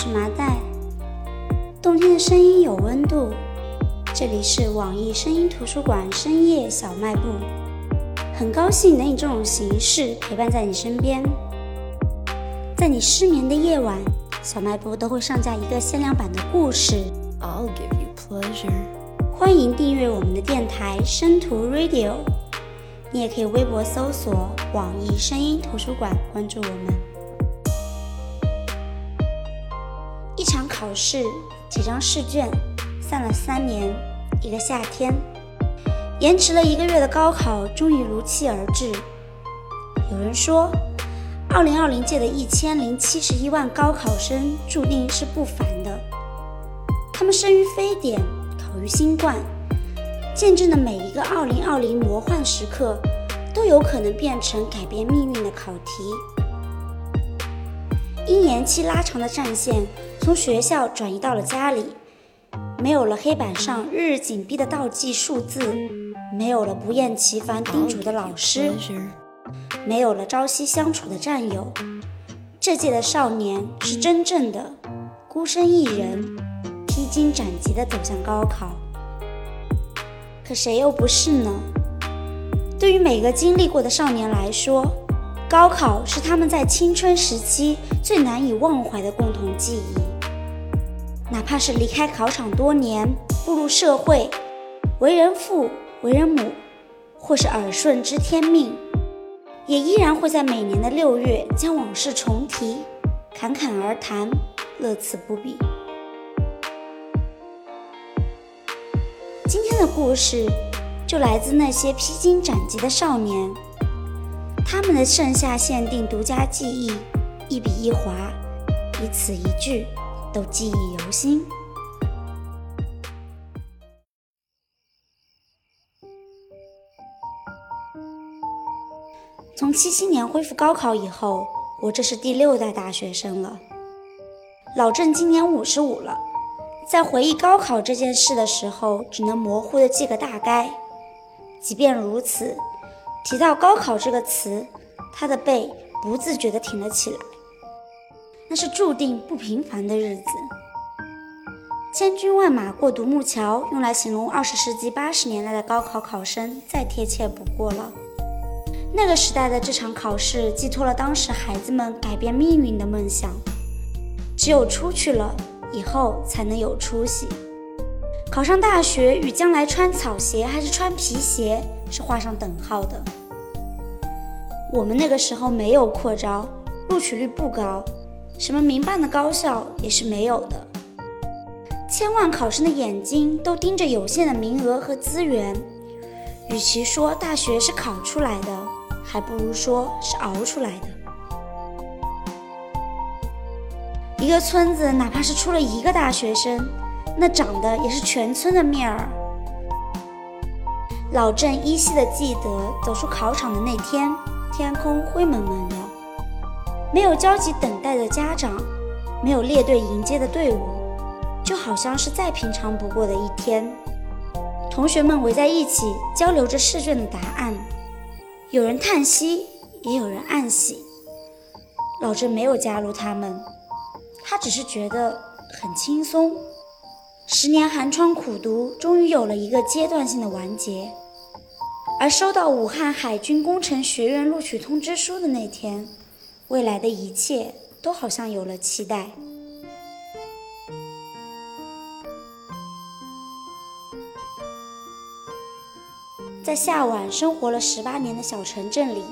是麻袋。冬天的声音有温度，这里是网易声音图书馆深夜小卖部，很高兴能以这种形式陪伴在你身边。在你失眠的夜晚，小卖部都会上架一个限量版的故事。I'll give you pleasure。欢迎订阅我们的电台声图 Radio，你也可以微博搜索网易声音图书馆关注我们。考试。几张试卷，散了三年，一个夏天，延迟了一个月的高考终于如期而至。有人说，二零二零届的一千零七十一万高考生注定是不凡的。他们生于非典，考于新冠，见证的每一个二零二零魔幻时刻，都有可能变成改变命运的考题。因延期拉长的战线。从学校转移到了家里，没有了黑板上日日紧逼的倒计数字，没有了不厌其烦叮嘱的老师，没有了朝夕相处的战友。这届的少年是真正的孤身一人，披荆斩棘地走向高考。可谁又不是呢？对于每个经历过的少年来说，高考是他们在青春时期最难以忘怀的共同记忆。哪怕是离开考场多年，步入社会，为人父、为人母，或是耳顺知天命，也依然会在每年的六月将往事重提，侃侃而谈，乐此不彼。今天的故事就来自那些披荆斩棘的少年，他们的盛夏限定独家记忆，一笔一划，一词一句。都记忆犹新。从七七年恢复高考以后，我这是第六代大学生了。老郑今年五十五了，在回忆高考这件事的时候，只能模糊的记个大概。即便如此，提到高考这个词，他的背不自觉的挺了起来。那是注定不平凡的日子。千军万马过独木桥，用来形容二十世纪八十年代的高考考生，再贴切不过了。那个时代的这场考试，寄托了当时孩子们改变命运的梦想。只有出去了，以后才能有出息。考上大学与将来穿草鞋还是穿皮鞋是画上等号的。我们那个时候没有扩招，录取率不高。什么民办的高校也是没有的，千万考生的眼睛都盯着有限的名额和资源。与其说大学是考出来的，还不如说是熬出来的。一个村子哪怕是出了一个大学生，那长的也是全村的面儿。老郑依稀的记得，走出考场的那天，天空灰蒙蒙的。没有焦急等待的家长，没有列队迎接的队伍，就好像是再平常不过的一天。同学们围在一起交流着试卷的答案，有人叹息，也有人暗喜。老郑没有加入他们，他只是觉得很轻松。十年寒窗苦读，终于有了一个阶段性的完结。而收到武汉海军工程学院录取通知书的那天。未来的一切都好像有了期待。在夏晚生活了十八年的小城镇里，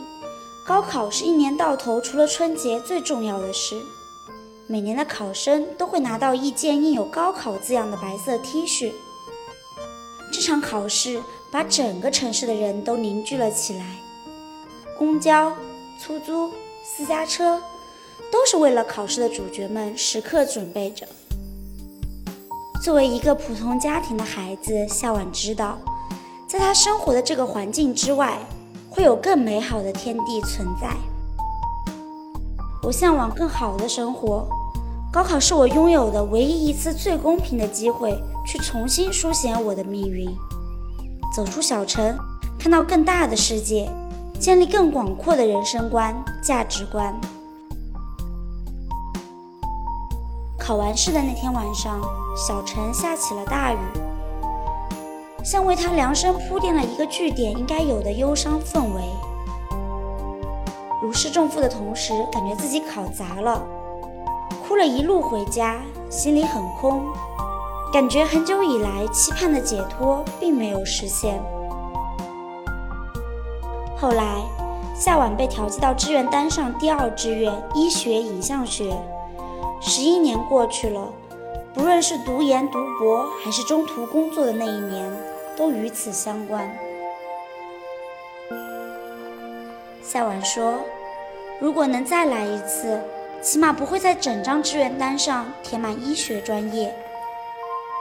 高考是一年到头除了春节最重要的事。每年的考生都会拿到一件印有“高考”字样的白色 T 恤。这场考试把整个城市的人都凝聚了起来，公交、出租。私家车都是为了考试的主角们时刻准备着。作为一个普通家庭的孩子，夏晚知道，在他生活的这个环境之外，会有更美好的天地存在。我向往更好的生活，高考是我拥有的唯一一次最公平的机会，去重新书写我的命运，走出小城，看到更大的世界。建立更广阔的人生观、价值观。考完试的那天晚上，小陈下起了大雨，像为他量身铺垫了一个句点应该有的忧伤氛围。如释重负的同时，感觉自己考砸了，哭了一路回家，心里很空，感觉很久以来期盼的解脱并没有实现。后来，夏晚被调剂到志愿单上第二志愿医学影像学。十一年过去了，不论是读研读博，还是中途工作的那一年，都与此相关。夏晚说：“如果能再来一次，起码不会在整张志愿单上填满医学专业，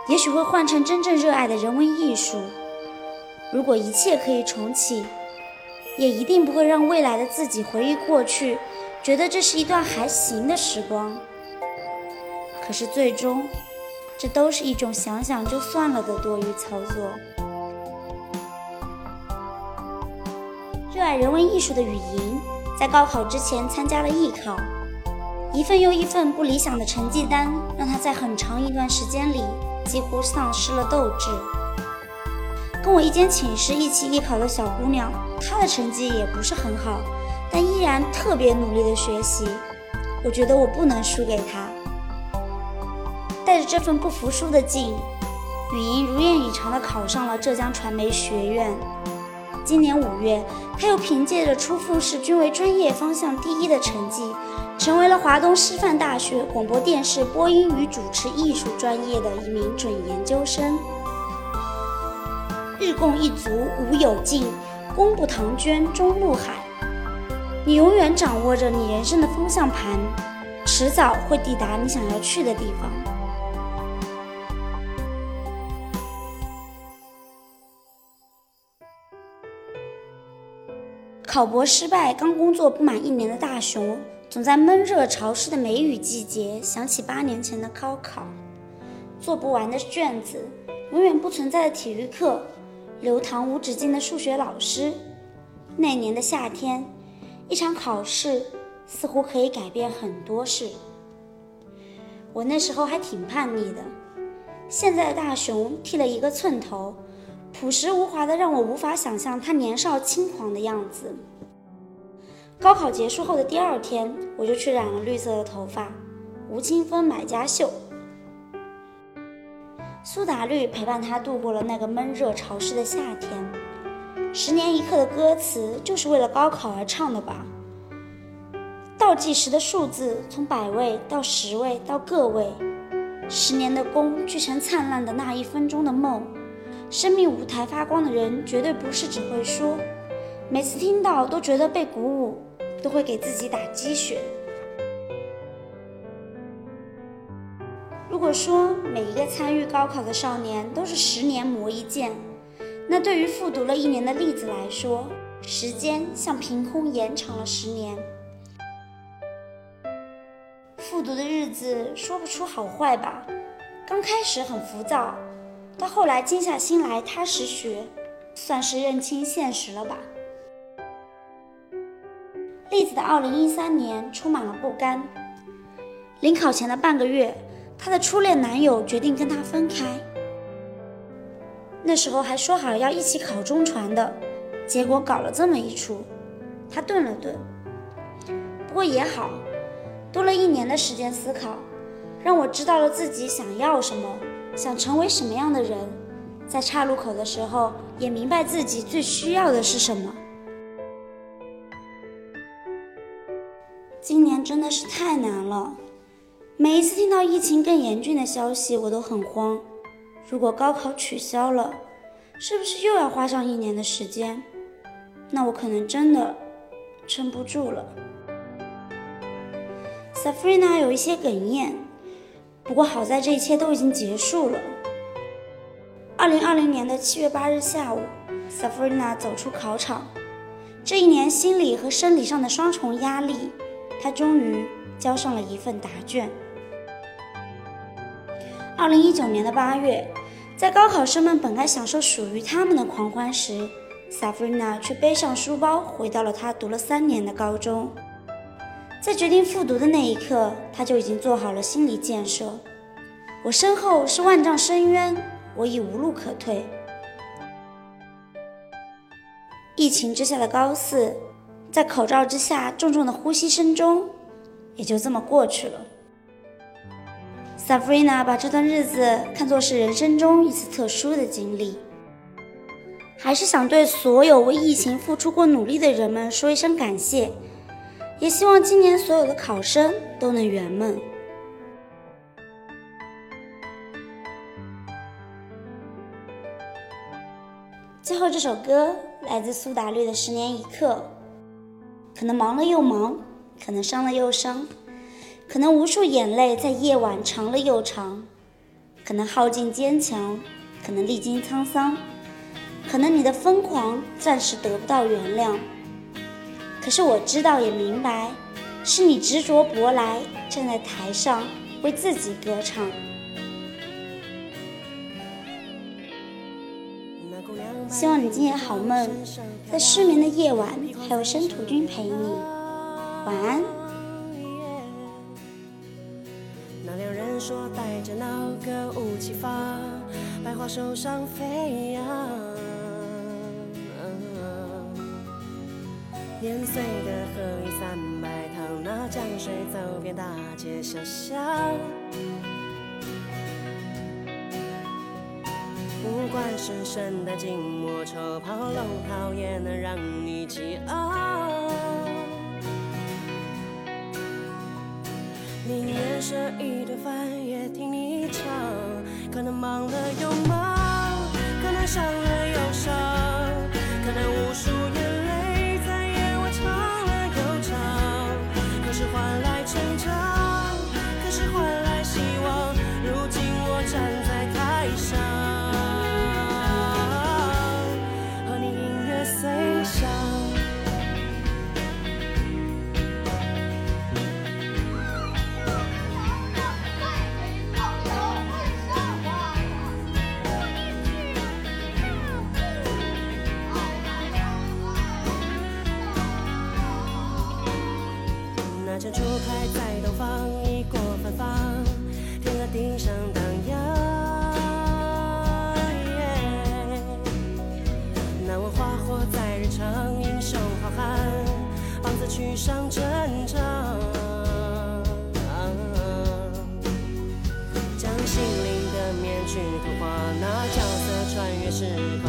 也许会换成真正热爱的人文艺术。如果一切可以重启。”也一定不会让未来的自己回忆过去，觉得这是一段还行的时光。可是最终，这都是一种想想就算了的多余操作。热爱人文艺术的雨莹，在高考之前参加了艺考，一份又一份不理想的成绩单，让她在很长一段时间里几乎丧失了斗志。跟我一间寝室一起艺考的小姑娘，她的成绩也不是很好，但依然特别努力的学习。我觉得我不能输给她。带着这份不服输的劲，雨莹如愿以偿地考上了浙江传媒学院。今年五月，她又凭借着初复试均为专业方向第一的成绩，成为了华东师范大学广播电视播音与主持艺术专业的一名准研究生。日共一足无有尽，功不唐捐终入海。你永远掌握着你人生的方向盘，迟早会抵达你想要去的地方。考博失败，刚工作不满一年的大熊，总在闷热潮湿的梅雨季节想起八年前的高考，做不完的卷子，永远不存在的体育课。流淌无止境的数学老师，那年的夏天，一场考试似乎可以改变很多事。我那时候还挺叛逆的，现在的大熊剃了一个寸头，朴实无华的让我无法想象他年少轻狂的样子。高考结束后的第二天，我就去染了绿色的头发，吴青峰买家秀。苏打绿陪伴他度过了那个闷热潮湿的夏天。十年一刻的歌词就是为了高考而唱的吧？倒计时的数字从百位到十位到个位，十年的功聚成灿烂的那一分钟的梦。生命舞台发光的人绝对不是只会说，每次听到都觉得被鼓舞，都会给自己打鸡血。如果说每一个参与高考的少年都是十年磨一剑，那对于复读了一年的栗子来说，时间像凭空延长了十年。复读的日子说不出好坏吧，刚开始很浮躁，到后来静下心来踏实学，算是认清现实了吧。栗子的二零一三年充满了不甘，临考前的半个月。她的初恋男友决定跟她分开，那时候还说好要一起考中传的，结果搞了这么一出。她顿了顿，不过也好，多了一年的时间思考，让我知道了自己想要什么，想成为什么样的人，在岔路口的时候也明白自己最需要的是什么。今年真的是太难了。每一次听到疫情更严峻的消息，我都很慌。如果高考取消了，是不是又要花上一年的时间？那我可能真的撑不住了。Safrina 有一些哽咽，不过好在这一切都已经结束了。二零二零年的七月八日下午，Safrina 走出考场，这一年心理和生理上的双重压力，她终于交上了一份答卷。二零一九年的八月，在高考生们本该享受属于他们的狂欢时，Safrina 却背上书包回到了她读了三年的高中。在决定复读的那一刻，他就已经做好了心理建设。我身后是万丈深渊，我已无路可退。疫情之下的高四，在口罩之下重重的呼吸声中，也就这么过去了。Sabrina 把这段日子看作是人生中一次特殊的经历，还是想对所有为疫情付出过努力的人们说一声感谢，也希望今年所有的考生都能圆梦。最后这首歌来自苏打绿的《十年一刻》，可能忙了又忙，可能伤了又伤，可能无数眼泪在夜晚长了又长，可能耗尽坚强，可能历经沧桑，可能你的疯狂暂时得不到原谅。可是我知道也明白，是你执着博来，站在台上为自己歌唱。希望你今夜好梦，在失眠的夜晚，还有申屠君陪你。晚安。说带着那个武器发，百花手上飞扬。年岁的河里三百趟，那江水走遍大街小巷。不管是圣诞、静默、抽炮、龙套，也能让你激昂。宁剩一顿饭，也听你唱。可能忙了又忙，可能伤了又伤，上战场将心灵的面具那角色穿越时空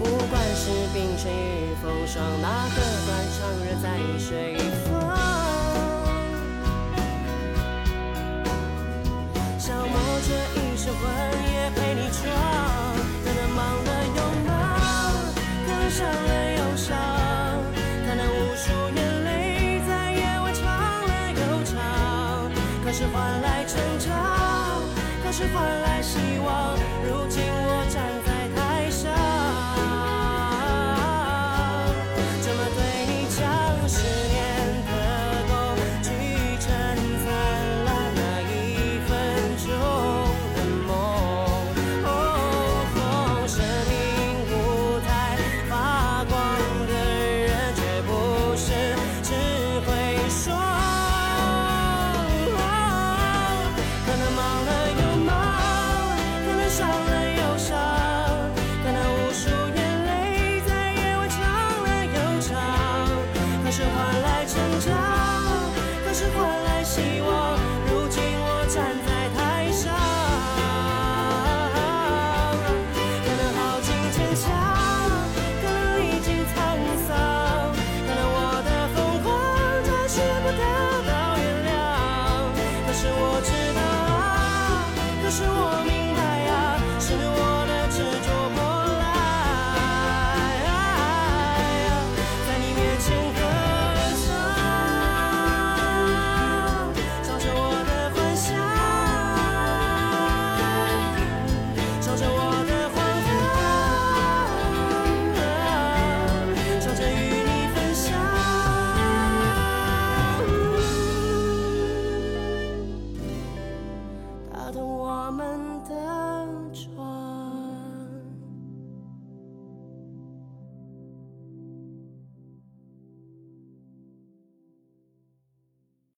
不管是冰与风霜那断肠人在消磨这一生也